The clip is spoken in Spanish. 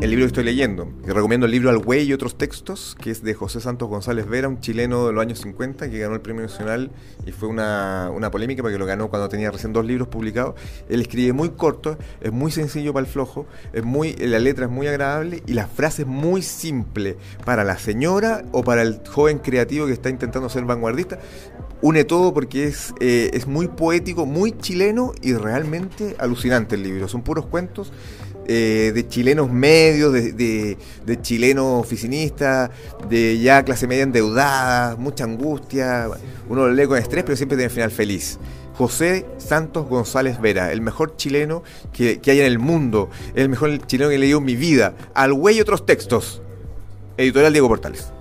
el libro que estoy leyendo. Y recomiendo el libro Al Güey y otros textos, que es de José Santos González Vera, un chileno de los años 50 que ganó el Premio Nacional y fue una, una polémica porque lo ganó cuando tenía recién dos libros publicados. Él escribe muy corto, es muy sencillo para el flojo, es muy, la letra es muy agradable y la frase es muy simple para la señora o para el joven creativo que está intentando ser vanguardista. Une todo porque es, eh, es muy poético, muy chileno y realmente alucinante el libro. Son puros cuentos eh, de chilenos medios, de, de, chilenos oficinistas, de ya clase media endeudada, mucha angustia. Uno lo lee con estrés, pero siempre tiene final feliz. José Santos González Vera, el mejor chileno que, que hay en el mundo, el mejor chileno que he leído en mi vida. Al güey otros textos. Editorial Diego Portales.